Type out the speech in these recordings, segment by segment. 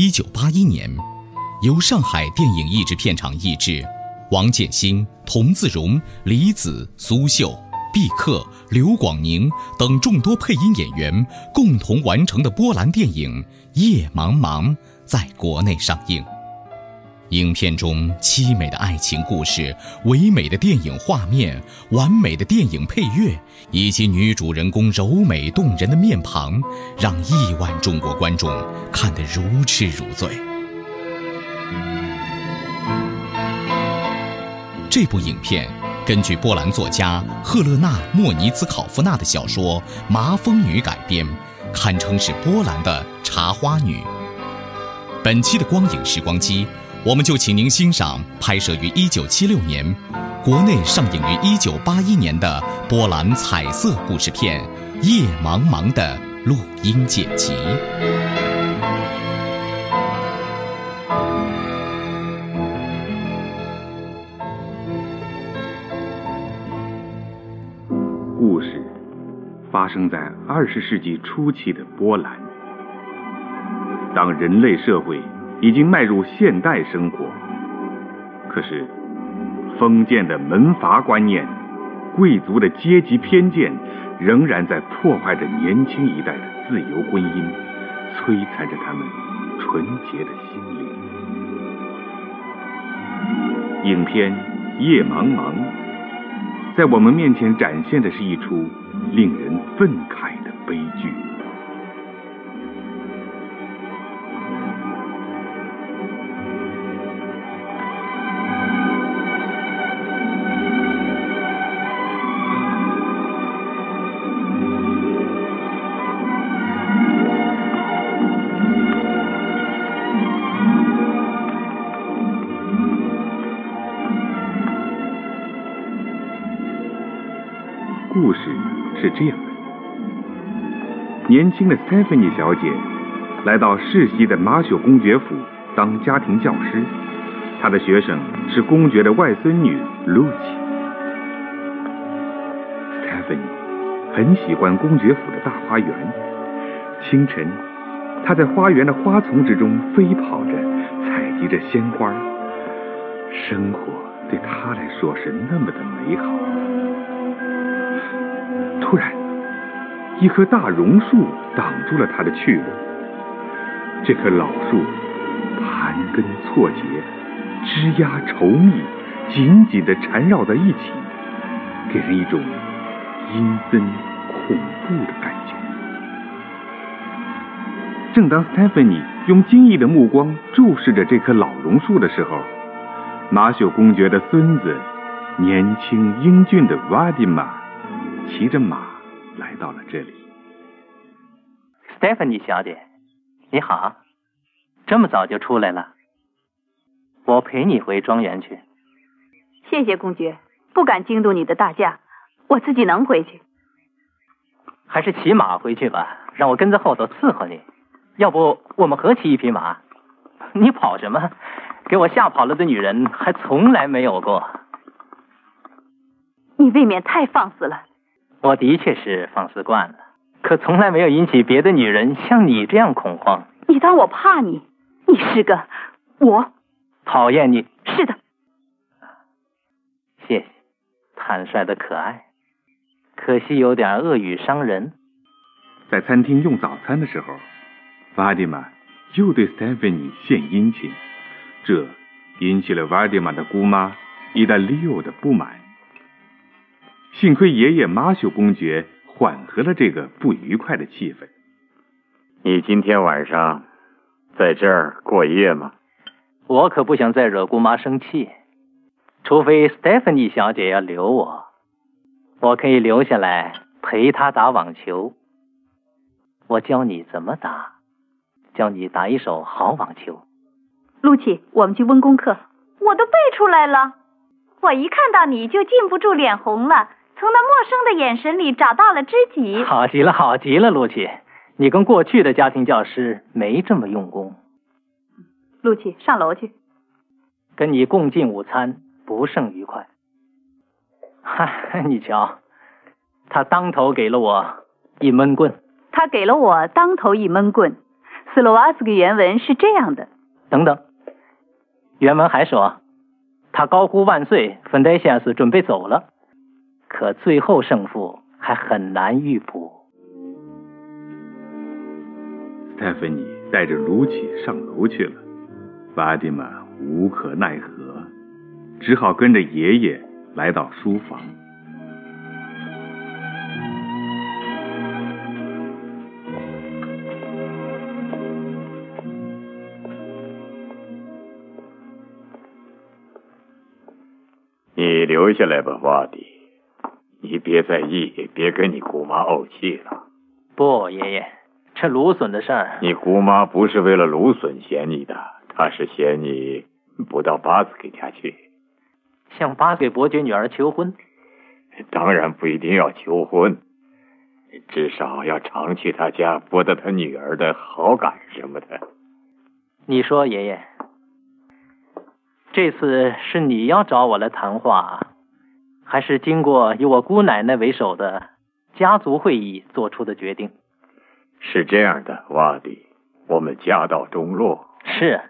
一九八一年，由上海电影译制片厂译制，王建新、童自荣、李子、苏秀、毕克、刘广宁等众多配音演员共同完成的波兰电影《夜茫茫》在国内上映。影片中凄美的爱情故事、唯美的电影画面、完美的电影配乐，以及女主人公柔美动人的面庞，让亿万中国观众看得如痴如醉。这部影片根据波兰作家赫勒娜·莫尼兹考夫纳的小说《麻风女》改编，堪称是波兰的茶花女。本期的光影时光机。我们就请您欣赏拍摄于1976年、国内上映于1981年的波兰彩色故事片《夜茫茫》的录音剪辑。故事发生在20世纪初期的波兰，当人类社会。已经迈入现代生活，可是封建的门阀观念、贵族的阶级偏见，仍然在破坏着年轻一代的自由婚姻，摧残着他们纯洁的心灵。影片《夜茫茫》在我们面前展现的是一出令人愤慨的悲剧。年轻的 Stephanie 小姐来到世袭的马修公爵府当家庭教师，她的学生是公爵的外孙女 Lucy。Stephanie 很喜欢公爵府的大花园。清晨，她在花园的花丛之中飞跑着，采集着鲜花。生活对她来说是那么的美好。突然，一棵大榕树挡住了他的去路。这棵老树盘根错节，枝桠稠密，紧紧地缠绕在一起，给人一种阴森恐怖的感觉。正当 Stephanie 用惊异的目光注视着这棵老榕树的时候，马修公爵的孙子，年轻英俊的 Vadima。骑着马来到了这里。Stephanie 小姐，你好，这么早就出来了，我陪你回庄园去。谢谢公爵，不敢惊动你的大驾，我自己能回去。还是骑马回去吧，让我跟在后头伺候你。要不我们合骑一匹马？你跑什么？给我吓跑了的女人还从来没有过。你未免太放肆了。我的确是放肆惯了，可从来没有引起别的女人像你这样恐慌。你当我怕你？你是个我讨厌你。是的，谢谢，坦率的可爱，可惜有点恶语伤人。在餐厅用早餐的时候，瓦迪玛又对 Stephanie 献殷勤，这引起了瓦尔迪玛的姑妈伊达利欧的不满。幸亏爷爷马修公爵缓和了这个不愉快的气氛。你今天晚上在这儿过夜吗？我可不想再惹姑妈生气，除非 Stephanie 小姐要留我，我可以留下来陪她打网球。我教你怎么打，教你打一手好网球。露琪，我们去温功课。我都背出来了。我一看到你就禁不住脸红了，从那陌生的眼神里找到了知己。好极了，好极了，露琪，你跟过去的家庭教师没这么用功。露琪，上楼去。跟你共进午餐，不胜愉快。哈，你瞧，他当头给了我一闷棍。他给了我当头一闷棍。斯洛瓦斯克原文是这样的。等等，原文还说，他高呼万岁，芬戴先斯准备走了。可最后胜负还很难预卜。斯泰芬妮带着卢奇上楼去了。巴蒂玛无可奈何，只好跟着爷爷来到书房。你留下来吧，瓦迪。你别在意，别跟你姑妈怄气了。不，爷爷，这芦笋的事儿，你姑妈不是为了芦笋嫌你的，她是嫌你不到巴子给家去，向巴给伯爵女儿求婚。当然不一定要求婚，至少要常去他家博得他女儿的好感什么的。你说，爷爷，这次是你要找我来谈话，还是经过以我姑奶奶为首的家族会议做出的决定？是这样的，瓦迪，我们家道中落，是，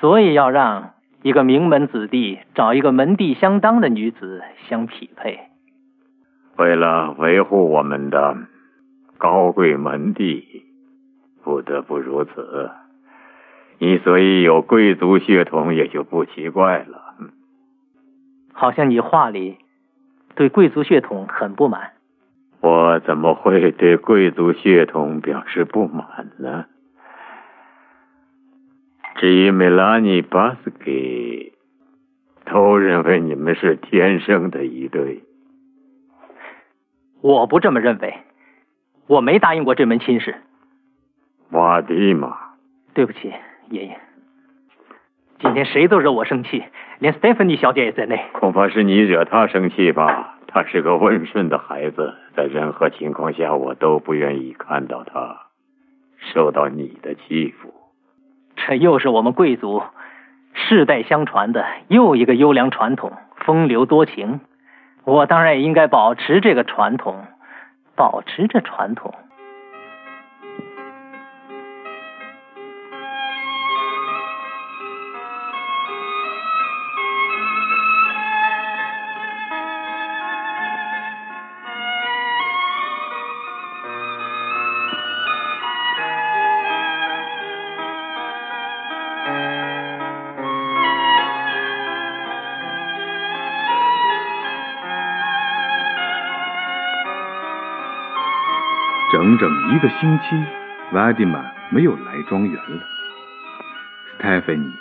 所以要让一个名门子弟找一个门第相当的女子相匹配。为了维护我们的高贵门第，不得不如此。你所以有贵族血统也就不奇怪了。好像你话里对贵族血统很不满。我怎么会对贵族血统表示不满呢？至于梅拉尼·巴斯给，都认为你们是天生的一对。我不这么认为，我没答应过这门亲事。瓦蒂玛，对不起。爷爷，今天谁都惹我生气，连 Stephanie 小姐也在内。恐怕是你惹她生气吧？她是个温顺的孩子，在任何情况下，我都不愿意看到她受到你的欺负。这又是我们贵族世代相传的又一个优良传统——风流多情。我当然也应该保持这个传统，保持着传统。整整一个星期，瓦迪玛没有来庄园了。斯泰芬妮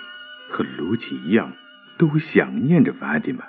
和卢奇一样，都想念着瓦迪玛。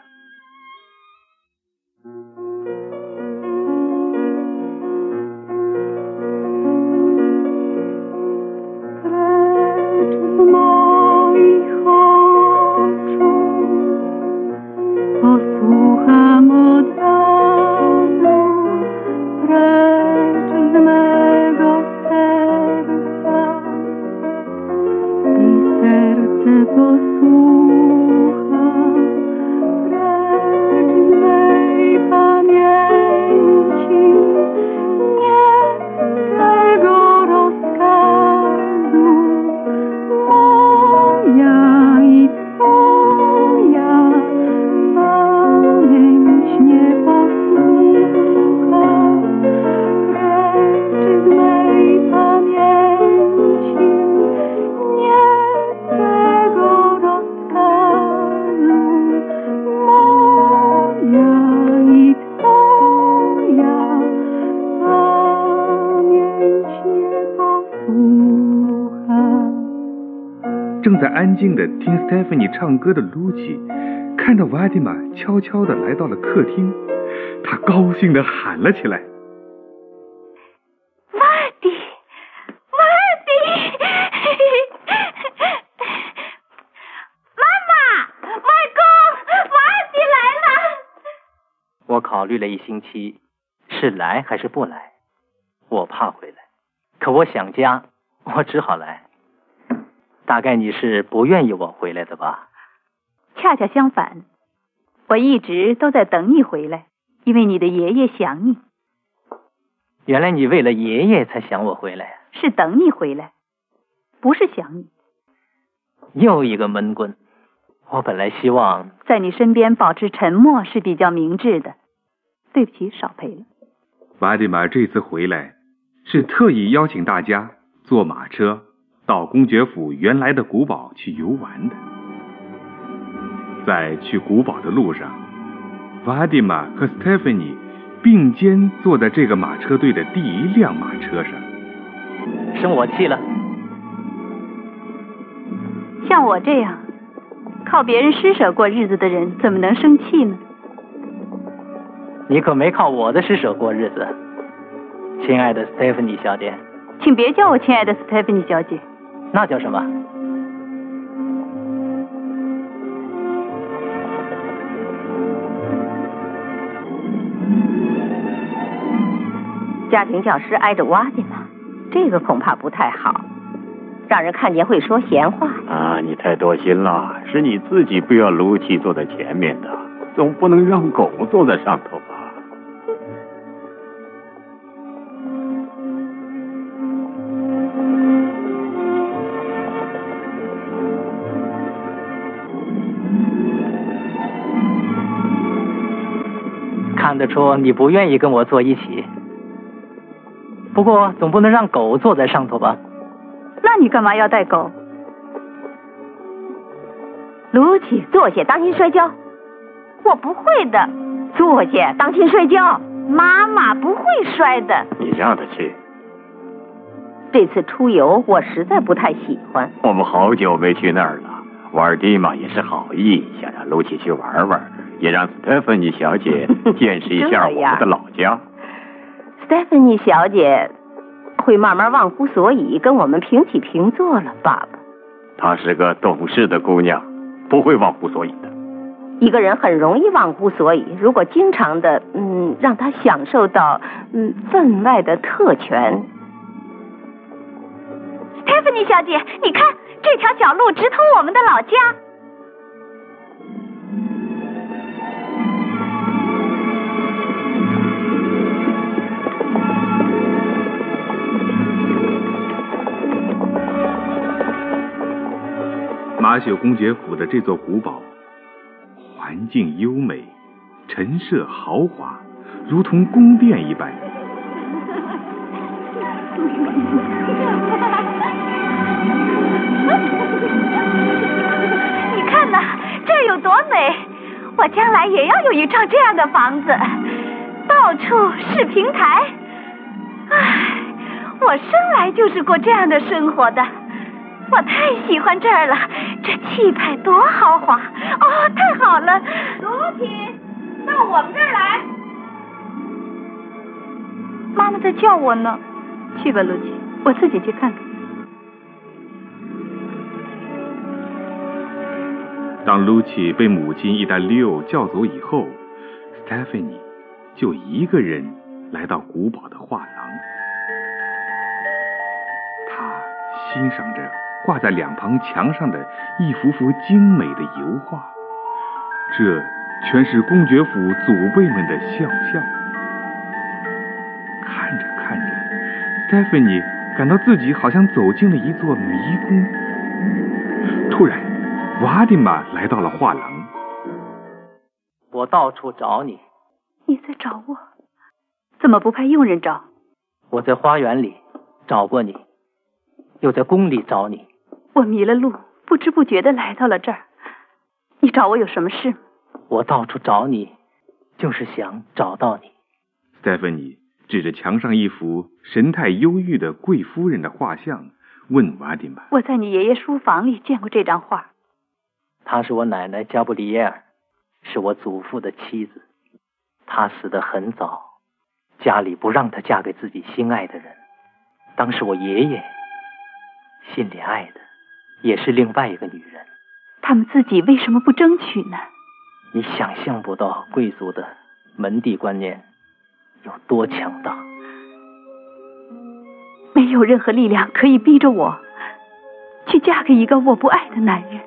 安静的听 Stephanie 唱歌的 Lucy，看到瓦迪玛悄悄的来到了客厅，他高兴的喊了起来：“瓦迪，瓦迪！妈妈，外公，瓦迪来了！”我考虑了一星期，是来还是不来？我怕回来，可我想家，我只好来。大概你是不愿意我回来的吧？恰恰相反，我一直都在等你回来，因为你的爷爷想你。原来你为了爷爷才想我回来？是等你回来，不是想你。又一个闷棍！我本来希望在你身边保持沉默是比较明智的。对不起，少陪了。瓦迪玛这次回来是特意邀请大家坐马车。到公爵府原来的古堡去游玩的，在去古堡的路上，瓦迪玛和斯蒂芬妮并肩坐在这个马车队的第一辆马车上。生我气了？像我这样靠别人施舍过日子的人，怎么能生气呢？你可没靠我的施舍过日子，亲爱的斯蒂芬妮小姐。请别叫我亲爱的斯蒂芬妮小姐。那叫什么？家庭教师挨着挖的吗？这个恐怕不太好，让人看见会说闲话。啊，你太多心了，是你自己不要卢奇坐在前面的，总不能让狗坐在上头吧？看得出你不愿意跟我坐一起，不过总不能让狗坐在上头吧？那你干嘛要带狗？卢奇，坐下，当心摔跤。我不会的。坐下，当心摔跤。妈妈不会摔的。你让他去。这次出游我实在不太喜欢。我们好久没去那儿了。瓦尔蒂玛也是好意，想让卢奇去玩玩。也让斯蒂芬妮小姐 见识一下我们的老家。斯蒂芬妮小姐会慢慢忘乎所以，跟我们平起平坐了，爸爸。她是个懂事的姑娘，不会忘乎所以的。一个人很容易忘乎所以，如果经常的嗯让他享受到嗯分外的特权。斯蒂芬妮小姐，你看这条小路直通我们的老家。马雪公爵府的这座古堡，环境优美，陈设豪华，如同宫殿一般。你看呐，这有多美！我将来也要有一幢这样的房子，到处是平台。唉，我生来就是过这样的生活的。我太喜欢这儿了，这气派多豪华！哦，太好了，卢奇，到我们这儿来。妈妈在叫我呢，去吧，卢奇，我自己去看看。当卢奇被母亲意大利奥叫走以后，，Stephanie 就一个人来到古堡的画廊，他欣赏着。挂在两旁墙上的一幅幅精美的油画，这全是公爵府祖辈们的肖像。看着看着，斯蒂芬妮感到自己好像走进了一座迷宫。突然，瓦迪玛来到了画廊。我到处找你。你在找我？怎么不派佣人找？我在花园里找过你，又在宫里找你。我迷了路，不知不觉的来到了这儿。你找我有什么事？我到处找你，就是想找到你。斯蒂芬妮指着墙上一幅神态忧郁的贵夫人的画像，问瓦迪玛：“我在你爷爷书房里见过这张画。她是我奶奶加布里耶尔，是我祖父的妻子。她死得很早，家里不让她嫁给自己心爱的人。当时我爷爷心里爱的也是另外一个女人。他们自己为什么不争取呢？你想象不到贵族的门第观念有多强大。”没有任何力量可以逼着我去嫁给一个我不爱的男人。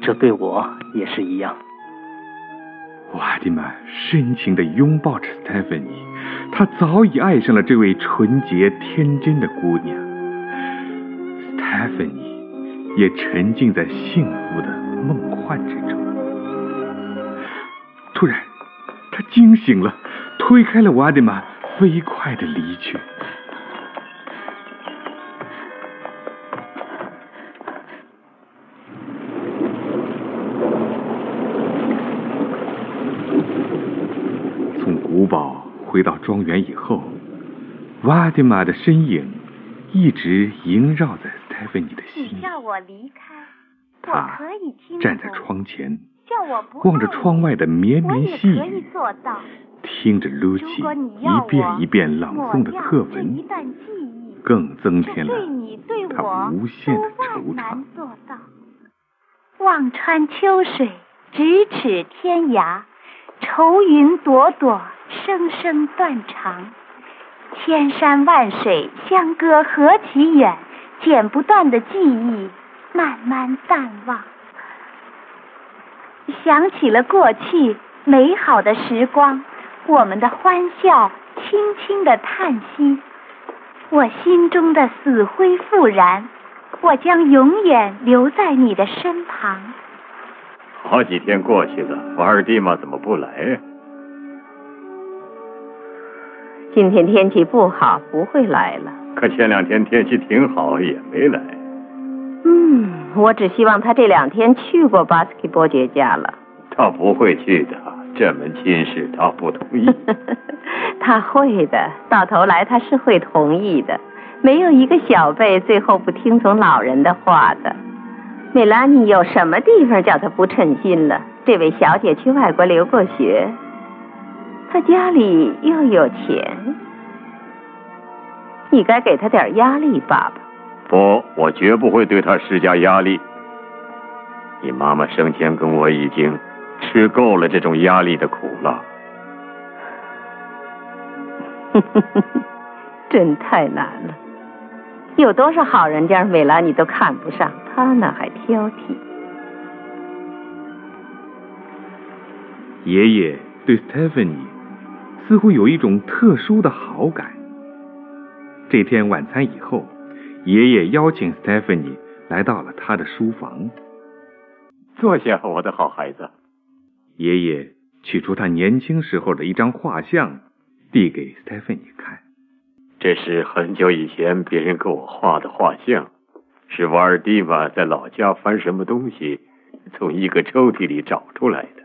这对我也是一样。瓦迪玛深情的拥抱着斯泰芬妮，他早已爱上了这位纯洁天真的姑娘。斯泰芬妮也沉浸在幸福的梦幻之中。突然，他惊醒了，推开了瓦迪玛。飞快的离去。回到庄园以后，瓦迪玛的身影一直萦绕在斯泰芬妮的心里。叫我离开，他站在窗前，叫我不望着窗外的绵绵细雨。听着露西一遍一遍朗诵的课文，更增添了他无限的惆怅。望穿秋水，咫尺天涯，愁云朵朵，声声断肠。千山万水相隔何其远，剪不断的记忆慢慢淡忘。想起了过去美好的时光。我们的欢笑，轻轻的叹息，我心中的死灰复燃，我将永远留在你的身旁。好几天过去了，我二弟嘛怎么不来呀？今天天气不好，不会来了。可前两天天气挺好，也没来。嗯，我只希望他这两天去过巴斯克伯爵家了。他不会去的。这门亲事他不同意，他会的，到头来他是会同意的。没有一个小辈最后不听从老人的话的。美拉尼有什么地方叫他不称心了？这位小姐去外国留过学，她家里又有钱，你该给他点压力，爸爸。不，我绝不会对他施加压力。你妈妈生前跟我已经。吃够了这种压力的苦了，真太难了。有多少好人家美兰你都看不上，他呢还挑剔。爷爷对 Stephanie 似乎有一种特殊的好感。这天晚餐以后，爷爷邀请 Stephanie 来到了他的书房。坐下，我的好孩子。爷爷取出他年轻时候的一张画像，递给斯泰芬妮看。这是很久以前别人给我画的画像，是瓦尔蒂玛在老家翻什么东西，从一个抽屉里找出来的。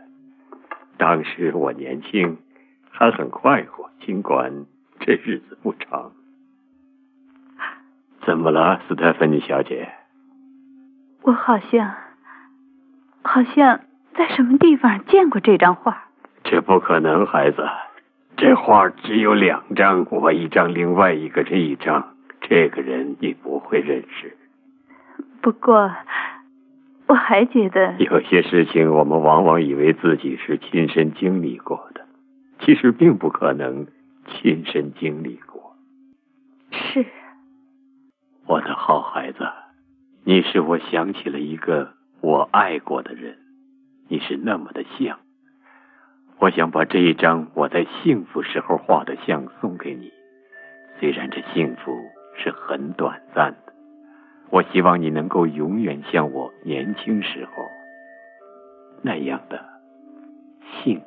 当时我年轻，还很快活，尽管这日子不长。怎么了，斯泰芬妮小姐？我好像，好像。在什么地方见过这张画？这不可能，孩子。这画只有两张，我一张，另外一个这一张。这个人你不会认识。不过，我还觉得有些事情，我们往往以为自己是亲身经历过的，其实并不可能亲身经历过。是，我的好孩子，你使我想起了一个我爱过的人。你是那么的像，我想把这一张我在幸福时候画的像送给你。虽然这幸福是很短暂的，我希望你能够永远像我年轻时候那样的幸福。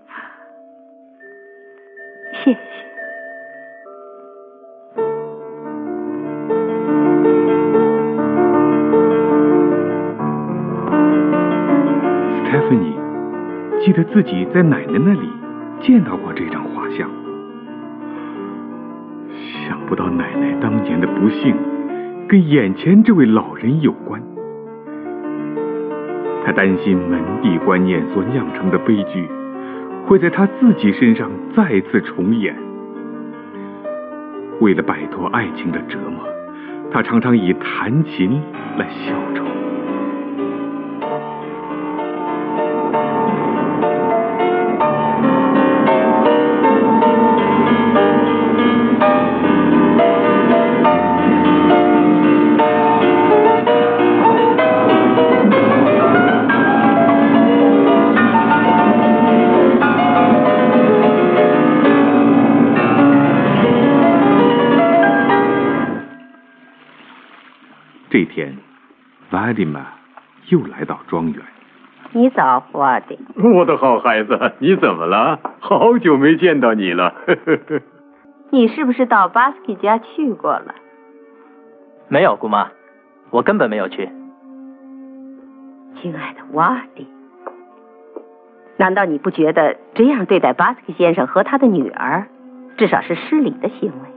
谢谢。记得自己在奶奶那里见到过这张画像，想不到奶奶当年的不幸，跟眼前这位老人有关。他担心门第观念所酿成的悲剧，会在他自己身上再次重演。为了摆脱爱情的折磨，他常常以弹琴来消愁。你早，瓦迪。我的好孩子，你怎么了？好久没见到你了。你是不是到巴斯基家去过了？没有，姑妈，我根本没有去。亲爱的瓦迪，难道你不觉得这样对待巴斯克先生和他的女儿，至少是失礼的行为？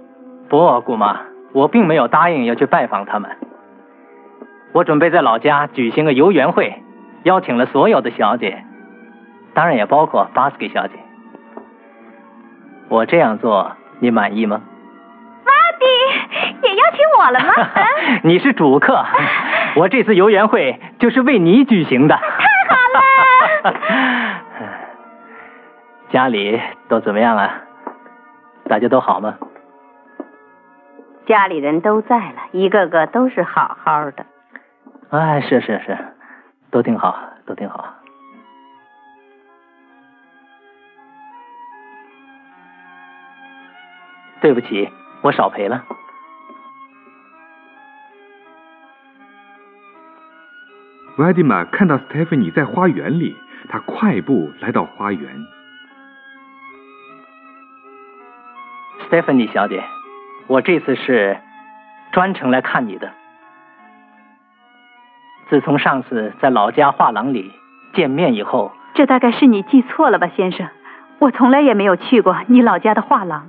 不，姑妈，我并没有答应要去拜访他们。我准备在老家举行个游园会，邀请了所有的小姐，当然也包括巴斯克小姐。我这样做，你满意吗？巴迪也邀请我了吗？你是主客，我这次游园会就是为你举行的。太好了！家里都怎么样啊？大家都好吗？家里人都在了，一个个都是好好的。哎，是是是，都挺好，都挺好。对不起，我少赔了。瓦迪玛看到斯蒂芬妮在花园里，他快步来到花园。斯蒂芬妮小姐，我这次是专程来看你的。自从上次在老家画廊里见面以后，这大概是你记错了吧，先生？我从来也没有去过你老家的画廊。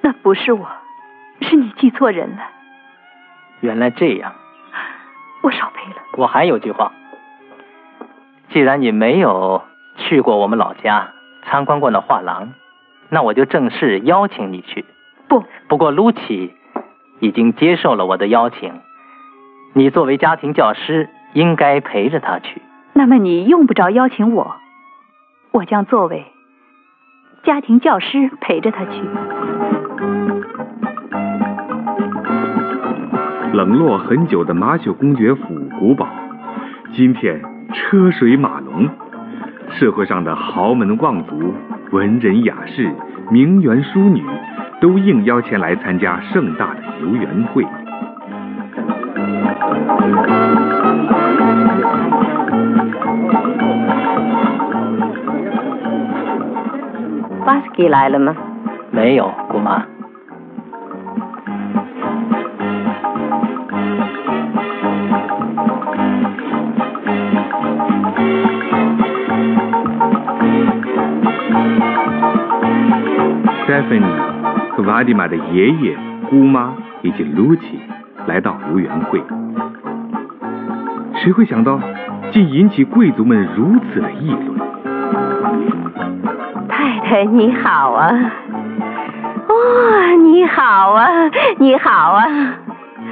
那不是我，是你记错人了。原来这样，我少赔了。我还有句话，既然你没有去过我们老家参观过那画廊，那我就正式邀请你去。不，不过 Lucy 已经接受了我的邀请。你作为家庭教师，应该陪着他去。那么你用不着邀请我，我将作为家庭教师陪着他去。冷落很久的马修公爵府古堡，今天车水马龙，社会上的豪门望族、文人雅士、名媛淑女，都应邀前来参加盛大的游园会。巴斯基来了吗？没有，姑妈。Stephanie 和瓦迪玛的爷爷、姑妈以及 Lucy 来到游园会。谁会想到，竟引起贵族们如此的议论？太太你好啊！哇，你好啊，你好啊！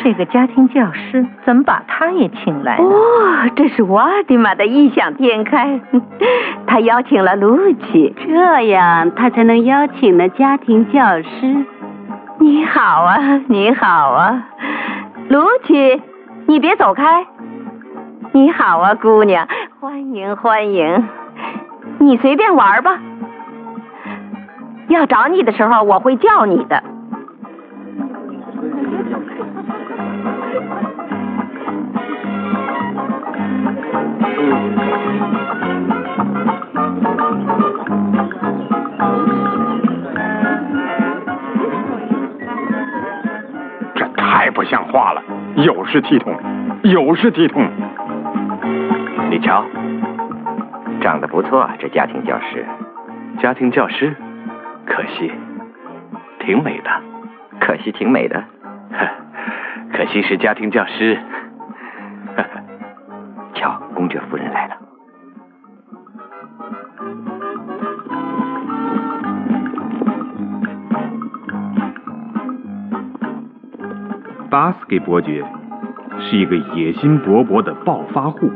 这个家庭教师怎么把他也请来了？哦，这是我的妈的异想天开，他邀请了露琪，这样他才能邀请了家庭教师。你好啊，你好啊，露琪，你别走开。你好啊，姑娘，欢迎欢迎，你随便玩吧。要找你的时候，我会叫你的。这太不像话了，有失体统，有失体统。你瞧，长得不错，这家庭教师。家庭教师，可惜挺美的，可惜挺美的，可惜是家庭教师。瞧，公爵夫人来了。巴斯给伯爵是一个野心勃勃的暴发户。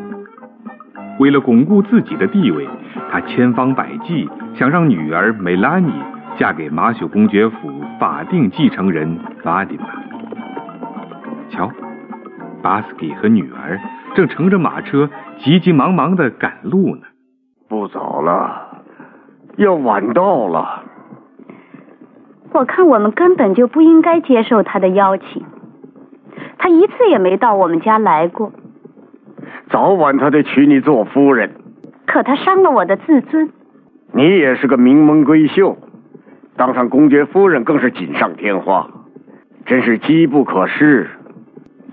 为了巩固自己的地位，他千方百计想让女儿梅拉尼嫁给马修公爵府法定继承人瓦迪玛。瞧，巴斯基和女儿正乘着马车急急忙忙的赶路呢。不早了，要晚到了。我看我们根本就不应该接受他的邀请。他一次也没到我们家来过。早晚他得娶你做夫人。可他伤了我的自尊。你也是个名门闺秀，当上公爵夫人更是锦上添花，真是机不可失。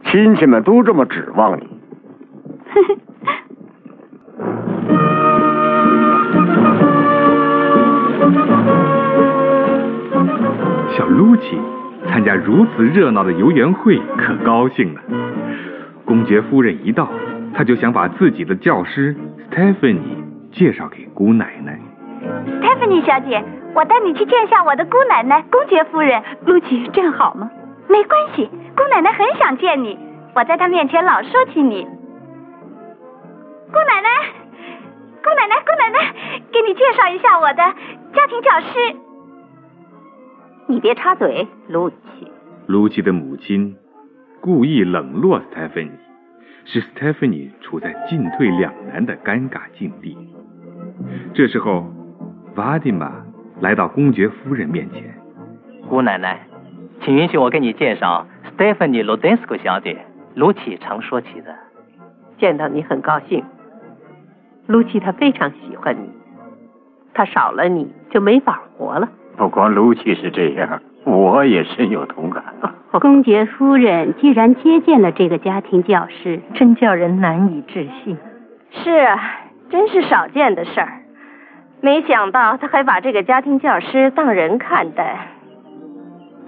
亲戚们都这么指望你。小露琪参加如此热闹的游园会，可高兴了。公爵夫人一到，他就想把自己的教师 Stephanie 介绍给姑奶奶。Stephanie 小姐，我带你去见一下我的姑奶奶，公爵夫人。露琪，这样好吗？没关系，姑奶奶很想见你，我在她面前老说起你。姑奶奶，姑奶奶，姑奶奶，给你介绍一下我的家庭教师。你别插嘴，露琪。露琪的母亲故意冷落 Stephanie，使 Stephanie 处在进退两难的尴尬境地。这时候，瓦迪玛来到公爵夫人面前。姑奶奶，请允许我给你介绍 Stephanie Lodesco 小姐，卢琪常说起的。见到你很高兴，卢琪她非常喜欢你，她少了你就没法活了。不光卢琪是这样，我也深有同感。公爵夫人居然接见了这个家庭教师，真叫人难以置信。是啊，真是少见的事儿。没想到他还把这个家庭教师当人看待。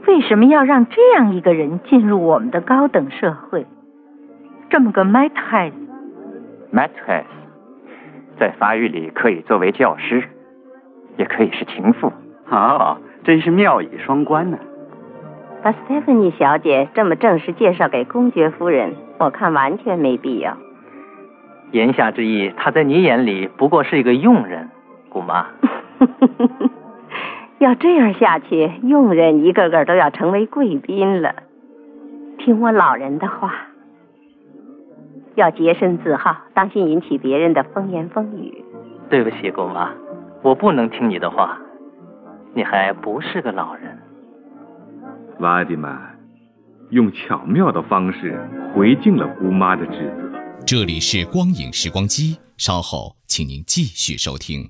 为什么要让这样一个人进入我们的高等社会？这么个 m a t h e m a t h e 在法语里可以作为教师，也可以是情妇。哦，真是妙语双关呢。把 Stephanie 小姐这么正式介绍给公爵夫人，我看完全没必要。言下之意，她在你眼里不过是一个佣人，姑妈。要这样下去，佣人一个个都要成为贵宾了。听我老人的话，要洁身自好，当心引起别人的风言风语。对不起，姑妈，我不能听你的话。你还不是个老人。瓦迪曼用巧妙的方式回敬了姑妈的指责。这里是光影时光机，稍后请您继续收听。